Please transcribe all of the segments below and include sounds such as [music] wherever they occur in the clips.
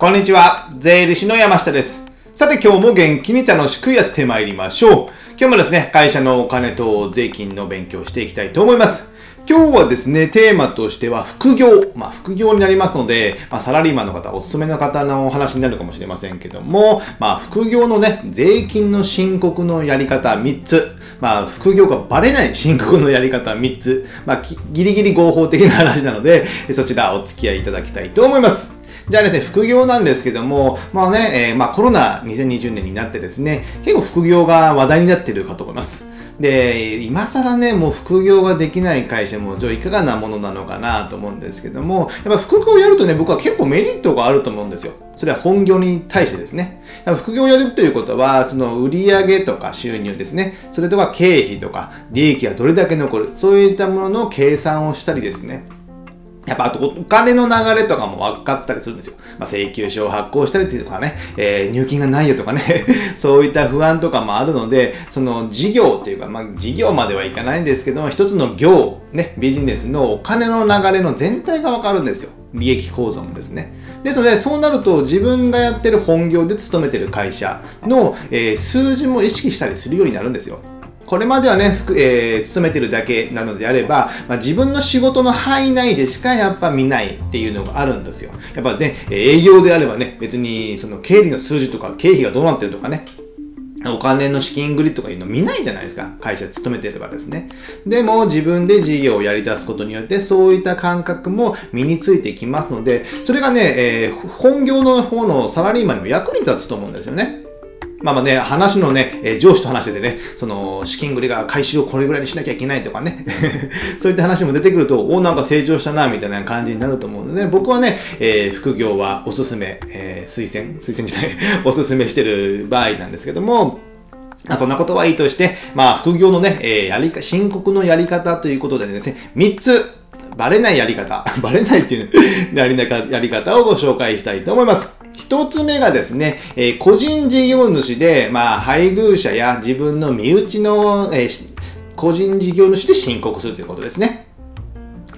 こんにちは。税理士の山下です。さて今日も元気に楽しくやってまいりましょう。今日もですね、会社のお金と税金の勉強をしていきたいと思います。今日はですね、テーマとしては副業。まあ副業になりますので、まあサラリーマンの方、お勤めの方のお話になるかもしれませんけども、まあ副業のね、税金の申告のやり方3つ。まあ副業がバレない申告のやり方3つ。まあギリギリ合法的な話なので、そちらお付き合いいただきたいと思います。じゃあですね、副業なんですけども、まあね、えーまあコロナ2020年になってですね、結構副業が話題になってるかと思います。で、今更ね、もう副業ができない会社も、じゃあいかがなものなのかなと思うんですけども、やっぱ副業をやるとね、僕は結構メリットがあると思うんですよ。それは本業に対してですね。副業をやるということは、その売上とか収入ですね。それとか経費とか利益がどれだけ残る。そういったものの計算をしたりですね。やっぱあとお金の流れとかも分かったりするんですよ。まあ、請求書を発行したりとかね、えー入金がないよとかね、[laughs] そういった不安とかもあるので、その事業っていうか、まあ事業まではいかないんですけども、一つの業、ね、ビジネスのお金の流れの全体が分かるんですよ。利益構造もですね。ですので、そうなると自分がやってる本業で勤めてる会社の、えー数字も意識したりするようになるんですよ。これまではね、服えー勤めてるだけなのであれば、まあ、自分の仕事の範囲内でしかやっぱ見ないっていうのがあるんですよ。やっぱね、営業であればね、別にその経理の数字とか経費がどうなってるとかね、お金の資金繰りとかいうの見ないじゃないですか。会社勤めてればですね。でも自分で事業をやり出すことによってそういった感覚も身についてきますので、それがね、えー本業の方のサラリーマンにも役に立つと思うんですよね。まあまあね、話のね、え上司と話しててね、その、資金繰りが回収をこれぐらいにしなきゃいけないとかね、[laughs] そういった話も出てくると、お、なんか成長したな、みたいな感じになると思うので、ね僕はね、えー副業はおすすめ、えー推薦、推薦じゃない、[laughs] おすすめしてる場合なんですけども、まあ、そんなことはいいとして、まあ、副業のね、えーやりか、申告のやり方ということでですね、3つ、バレないやり方、[laughs] バレないっていう、ね、やりなかやり方をご紹介したいと思います。一つ目がですね、えー個人事業主で、まあ、配偶者や自分の身内の、えー個人事業主で申告するということですね。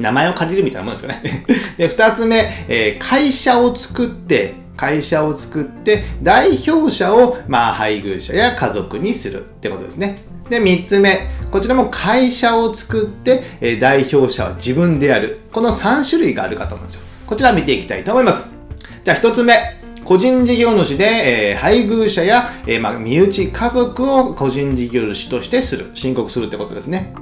名前を借りるみたいなもんですよね。[laughs] で、二つ目、えー会社を作って、会社を作って、代表者を、まあ、配偶者や家族にするってことですね。で、三つ目、こちらも会社を作って、えー代表者は自分である。この三種類があるかと思うんですよ。こちら見ていきたいと思います。じゃあ一つ目。個人事業主で、えー配偶者や、えーまあ、身内、家族を個人事業主としてする、申告するってことですね。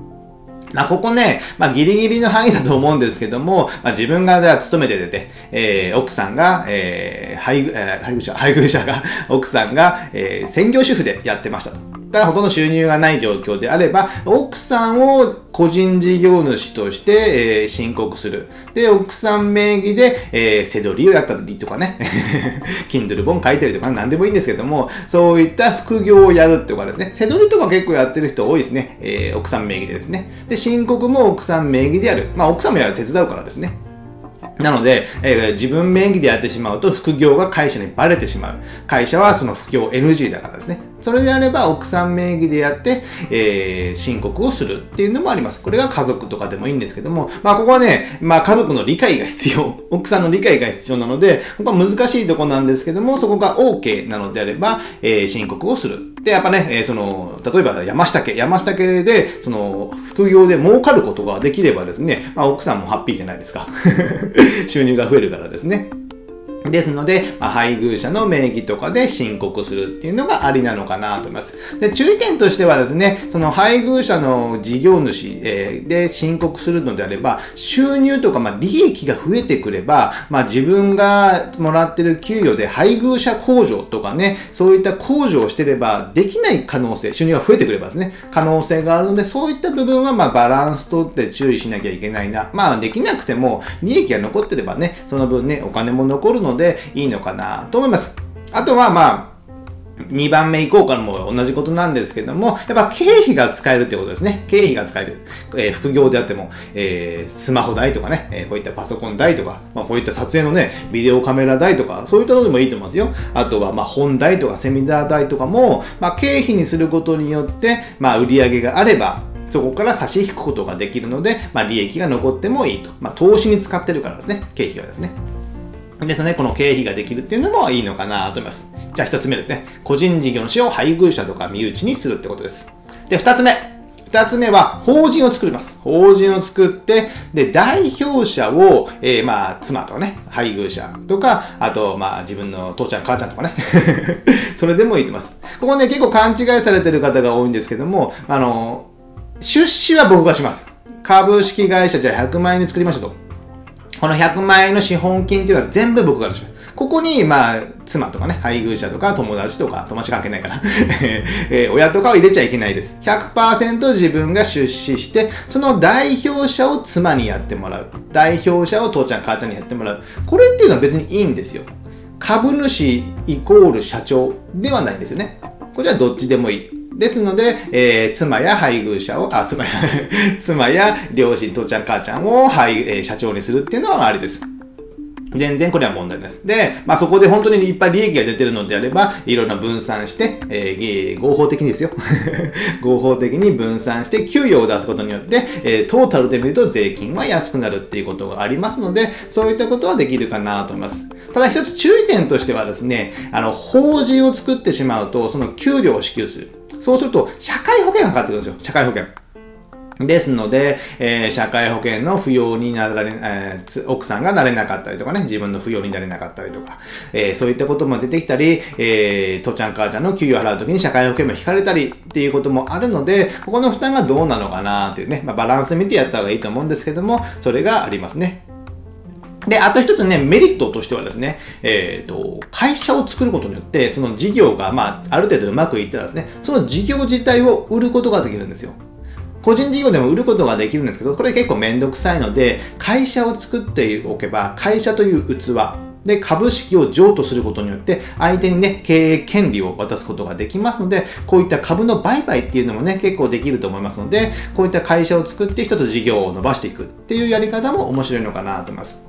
まあ、ここね、まあ、ギリギリの範囲だと思うんですけども、まあ、自分がでは勤めて出て、えー奥さんが、えー配偶、えー配偶者、配偶者が、奥さんが、えー専業主婦でやってましたと。ほとんど収入がない状況であれば、奥さんを個人事業主として、えー申告する。で、奥さん名義で、えー、せどりをやったりとかね、[laughs] Kindle 本書いたりとか何でもいいんですけども、そういった副業をやるっていうかですね、せどりとか結構やってる人多いですね。えー奥さん名義でですね。で、申告も奥さん名義でやる。まあ、奥さんもやる手伝うからですね。なので、えー自分名義でやってしまうと副業が会社にバレてしまう。会社はその副業 NG だからですね。それであれば奥さん名義でやって、えー申告をするっていうのもあります。これが家族とかでもいいんですけども、まあここはね、まあ家族の理解が必要。[laughs] 奥さんの理解が必要なので、ここは難しいとこなんですけども、そこが OK なのであれば、えー申告をする。で、やっぱね、えーその、例えば山下家、山下家で、その、副業で儲かることができればですね、まあ奥さんもハッピーじゃないですか。[laughs] 収入が増えるからですね。ですので、まあ、配偶者の名義とかで申告するっていうのがありなのかなと思います。で、注意点としてはですね、その配偶者の事業主、えーで申告するのであれば、収入とか、まあ、利益が増えてくれば、まあ、自分がもらってる給与で配偶者控除とかね、そういった控除をしてれば、できない可能性、収入が増えてくればですね、可能性があるので、そういった部分は、まあ、バランスとって注意しなきゃいけないな。まあ、できなくても、利益が残ってればね、その分ね、お金も残るので、でいいのかなと思います。あとは、まあ、2番目以降からも同じことなんですけども、やっぱ経費が使えるってことですね。経費が使える。えー副業であっても、えースマホ代とかね、えーこういったパソコン代とか、まあ、こういった撮影のね、ビデオカメラ代とか、そういったのでもいいと思いますよ。あとは、まあ、本代とかセミナー代とかも、まあ、経費にすることによって、まあ、売り上げがあれば、そこから差し引くことができるので、まあ、利益が残ってもいいと。まあ、投資に使ってるからですね、経費はですね。ですね、この経費ができるっていうのもいいのかなと思います。じゃあ一つ目ですね。個人事業主を配偶者とか身内にするってことです。で、二つ目。二つ目は、法人を作ります。法人を作って、で、代表者を、えー、まあ、妻とかね、配偶者とか、あと、まあ、自分の父ちゃん、母ちゃんとかね。[laughs] それでもいいと思います。ここね、結構勘違いされてる方が多いんですけども、あの、出資は僕がします。株式会社じゃあ100万円に作りましたと。この100万円の資本金っていうのは全部僕がします。ここに、まあ、妻とかね、配偶者とか友達とか、友達関係ないから、[laughs] えー、親とかを入れちゃいけないです。100%自分が出資して、その代表者を妻にやってもらう。代表者を父ちゃん、母ちゃんにやってもらう。これっていうのは別にいいんですよ。株主イコール社長ではないんですよね。これはどっちでもいい。ですので、えー、妻や配偶者を、あ、妻や [laughs] 妻や両親、父ちゃん、母ちゃんを、はい、えー、社長にするっていうのはありです。全然これは問題です。で、まあ、そこで本当にいっぱい利益が出てるのであれば、いろんな分散して、えー、合法的にですよ。[laughs] 合法的に分散して給与を出すことによって、えー、トータルで見ると税金は安くなるっていうことがありますので、そういったことはできるかなと思います。ただ一つ注意点としてはですね、あの、法人を作ってしまうと、その給料を支給する。そうすると、社会保険がかかってくるんですよ。社会保険。ですので、えー、社会保険の扶養になられ、えー、奥さんがなれなかったりとかね、自分の扶養になれなかったりとか、えー、そういったことも出てきたり、えー、父ちゃん母ちゃんの給与を払うときに社会保険も引かれたりっていうこともあるので、ここの負担がどうなのかなっていうね、まあ、バランス見てやった方がいいと思うんですけども、それがありますね。で、あと一つね、メリットとしてはですね、えっ、ー、と、会社を作ることによって、その事業が、まあ、ある程度うまくいったらですね、その事業自体を売ることができるんですよ。個人事業でも売ることができるんですけど、これ結構めんどくさいので、会社を作っておけば、会社という器、で、株式を譲渡することによって、相手にね、経営権利を渡すことができますので、こういった株の売買っていうのもね、結構できると思いますので、こういった会社を作って一つ事業を伸ばしていくっていうやり方も面白いのかなと思います。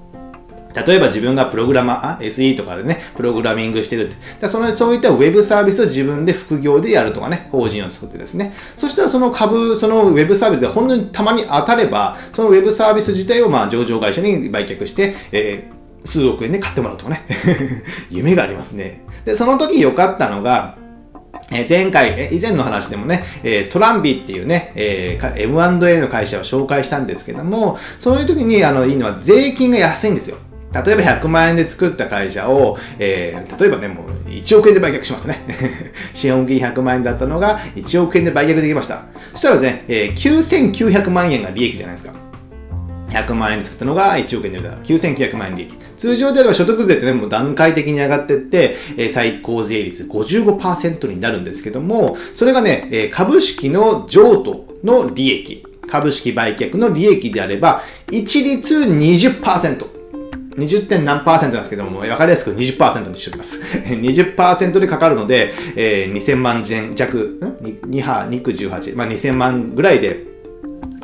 例えば自分がプログラマー、SE とかでね、プログラミングしてるって。そのそういったウェブサービスを自分で副業でやるとかね、法人を作ってですね。そしたらその株、そのウェブサービスで本当にたまに当たれば、そのウェブサービス自体をまあ上場会社に売却して、えー、数億円で買ってもらうとかね。[laughs] 夢がありますね。で、その時良かったのが、え前回、以前の話でもね、えトランビっていうね、え M&A の会社を紹介したんですけども、そういう時にあのいいのは税金が安いんですよ。例えば100万円で作った会社を、えー、例えばね、もう1億円で売却しますね。[laughs] 資本金100万円だったのが1億円で売却できました。そしたらですね、えー、9900万円が利益じゃないですか。100万円で作ったのが1億円で売れたら9900万円利益。通常であれば所得税ってね、もう段階的に上がってって、えー、最高税率55%になるんですけども、それがね、えー、株式の譲渡の利益、株式売却の利益であれば、一律20%。20. 点何パーセントなんですけども、わかりやすく20%にしておきます。[laughs] 20%でかかるので、えー、2000万円弱、ん ?2 波、2区18、まあ、2000万ぐらいで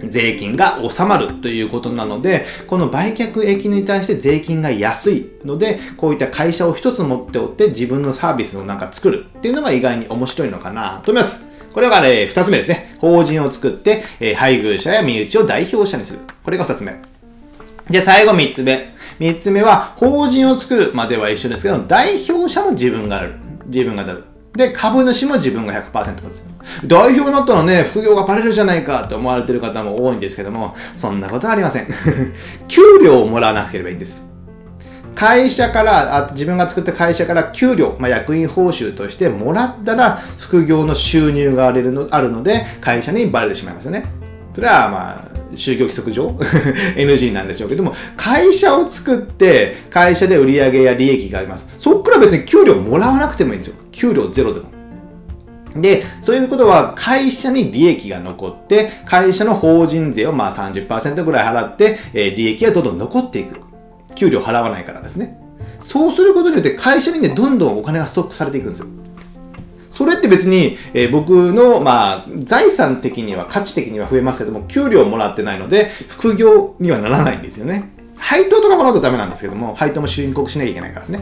税金が収まるということなので、この売却益に対して税金が安いので、こういった会社を一つ持っておって自分のサービスをなんか作るっていうのが意外に面白いのかなと思います。これが、ね、二つ目ですね。法人を作って、え、配偶者や身内を代表者にする。これが二つ目。で、最後三つ目。三つ目は、法人を作るまでは一緒ですけど、代表者も自分がなる。自分がなる。で、株主も自分が100%です。代表になったらね、副業がバレるじゃないかって思われてる方も多いんですけども、そんなことはありません。[laughs] 給料をもらわなければいいんです。会社からあ、自分が作った会社から給料、まあ、役員報酬としてもらったら、副業の収入があるのあるので、会社にバレてしまいますよね。それはまあ、就業規則上？[laughs] NG なんでしょうけども、会社を作って、会社で売り上げや利益があります。そっから別に給料もらわなくてもいいんですよ。給料ゼロでも。で、そういうことは会社に利益が残って、会社の法人税をまあ30%ぐらい払って、え、利益がどんどん残っていく。給料払わないからですね。そうすることによって会社にね、どんどんお金がストックされていくんですよ。それって別に、えー、僕の、まあ、財産的には、価値的には増えますけども、給料をもらってないので、副業にはならないんですよね。配当とかもらうとダメなんですけども、配当も申告しなきゃいけないからですね。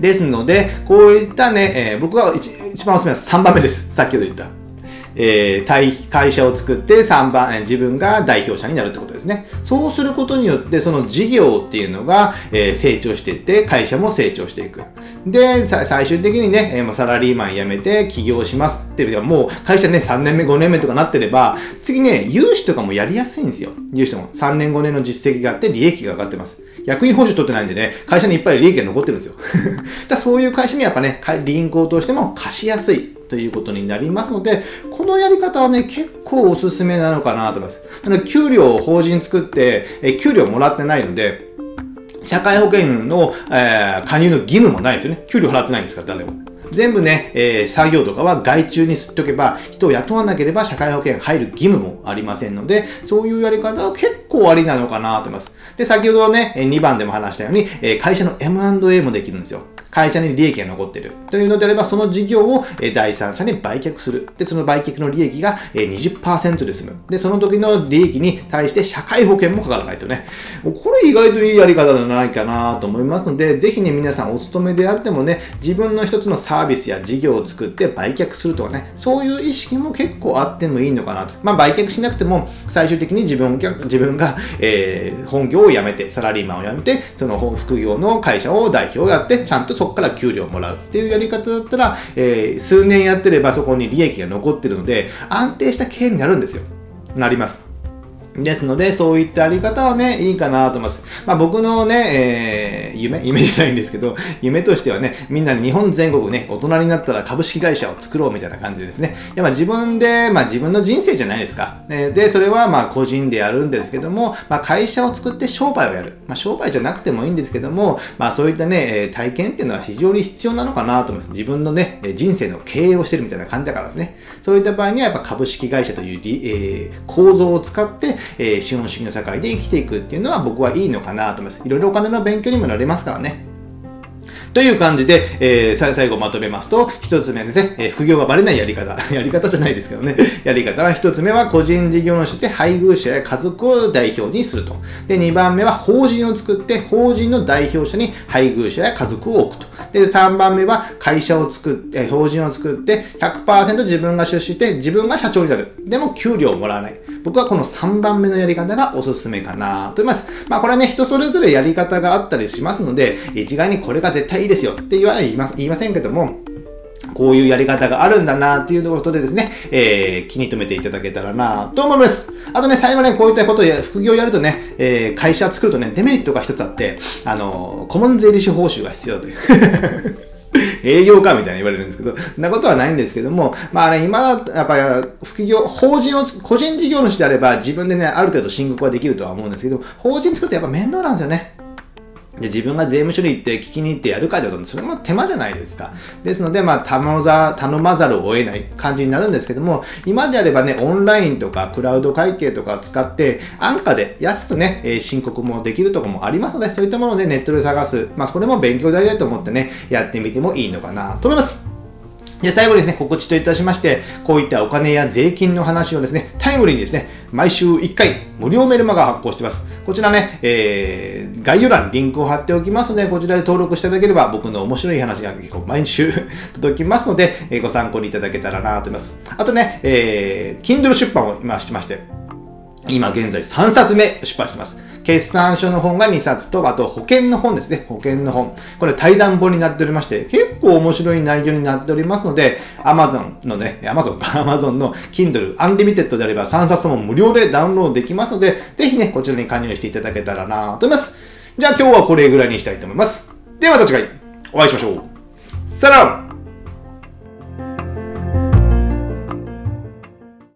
ですので、こういったね、えー、僕は一一番おすすめは3番目です。先ほど言った。えー、会社を作って3番、自分が代表者になるってことですね。そうすることによって、その事業っていうのが、えー、成長していって、会社も成長していく。で、最終的にね、えー、もうサラリーマン辞めて起業しますっていうもう会社ね、3年目、5年目とかなってれば、次ね、融資とかもやりやすいんですよ。融資とも。3年、5年の実績があって、利益が上がってます。役員報酬取ってないんでね、会社にいっぱい利益が残ってるんですよ。[laughs] じゃあそういう会社にやっぱね、銀行としても貸しやすいということになりますので、このやり方はね、結構おすすめなのかなと思います。なの、給料を法人作って、え給料もらってないので、社会保険の、えー、加入の義務もないですよね。給料払ってないんですから、誰も。全部ね、えー、作業とかは外注に吸っておけば、人を雇わなければ社会保険入る義務もありませんので、そういうやり方は結構ありなのかなと思います。で、先ほどね、2番でも話したように、会社の M&A もできるんですよ。会社に利益が残ってるというのであれば、その事業を第三者に売却する。で、その売却の利益が20%で済む。で、その時の利益に対して社会保険もかからないとね。これ意外といいやり方じゃないかなと思いますので、ぜひね、皆さんお勤めであってもね、自分の一つのサーービスや事業を作って売却するとかね、そういう意識も結構あってもいいのかなと。まあ、売却しなくても、最終的に自分自分が、えー、本業を辞めて、サラリーマンを辞めて、その副業の会社を代表をやって、ちゃんとそこから給料をもらうっていうやり方だったら、えー、数年やってればそこに利益が残ってるので、安定した経営になるんですよ。なります。ですので、そういったやり方はね、いいかなと思います。まあ僕のね、えー、夢、[laughs] 夢じゃないんですけど、夢としてはね、みんな日本全国ね、大人になったら株式会社を作ろうみたいな感じですね。いやまあ自分で、まあ自分の人生じゃないですか。で、それはまあ個人でやるんですけども、まあ会社を作って商売をやる。まあ商売じゃなくてもいいんですけども、まあそういったね、体験っていうのは非常に必要なのかなと思います。自分のね、人生の経営をしてるみたいな感じだからですね。そういった場合にはやっぱ株式会社という、えー、構造を使って、えー、資本主義の社会で生きていくっていうのは僕はいいのかなと思います。いろいろお金の勉強にもなれますからね。という感じで、えー、最後まとめますと、一つ目ですね、えー、副業がバレないやり方。[laughs] やり方じゃないですけどね。やり方は一つ目は個人事業主として配偶者や家族を代表にすると。で、二番目は法人を作って、法人の代表者に配偶者や家族を置くと。で、3番目は会社を作って、法人を作って100%自分が出資して自分が社長になる。でも給料をもらわない。僕はこの3番目のやり方がおすすめかなと思います。まあこれはね、人それぞれやり方があったりしますので、一概にこれが絶対いいですよって言わ言いま言いませんけども、こういうやり方があるんだなっていうことでですね、えー、気に留めていただけたらなと思います。あとね、最後ね、こういったことを副業やるとね、えー、会社作るとね、デメリットが一つあって、あの、顧問税理士報酬が必要という。[laughs] 営業かみたいに言われるんですけど、んなことはないんですけども、まあね、今、やっぱり副業、法人を、個人事業主であれば自分でね、ある程度申告はできるとは思うんですけど、法人作ってやっぱ面倒なんですよね。で自分が税務処理行って聞きに行ってやるかってこと、それも手間じゃないですか。ですので、まあ、頼まざるを得ない感じになるんですけども、今であればね、オンラインとかクラウド会計とかを使って、安価で安くね、え申告もできるとこもありますので、そういったもので、ネットで探す。まあ、それも勉強代だと思ってね、やってみてもいいのかなと思います。で、最後にですね、告知といたしまして、こういったお金や税金の話をですね、タイムリーにですね、毎週1回、無料メルマガ発行しています。こちらね、えー、概要欄にリンクを貼っておきますので、こちらで登録していただければ、僕の面白い話が結構毎週 [laughs] 届きますので、えー、ご参考にいただけたらなと思います。あとね、えー、Kindle 出版を今してまして、今現在3冊目出版してます。決算書の本が2冊と、あと保険の本ですね。保険の本。これ対談本になっておりまして、結構面白い内容になっておりますので、Amazon のね、Amazon か、Amazon の Kindle Unlimited であれば3冊とも無料でダウンロードできますので、ぜひね、こちらに加入していただけたらなと思います。じゃあ今日はこれぐらいにしたいと思います。ではまた次回お会いしましょう。さよなら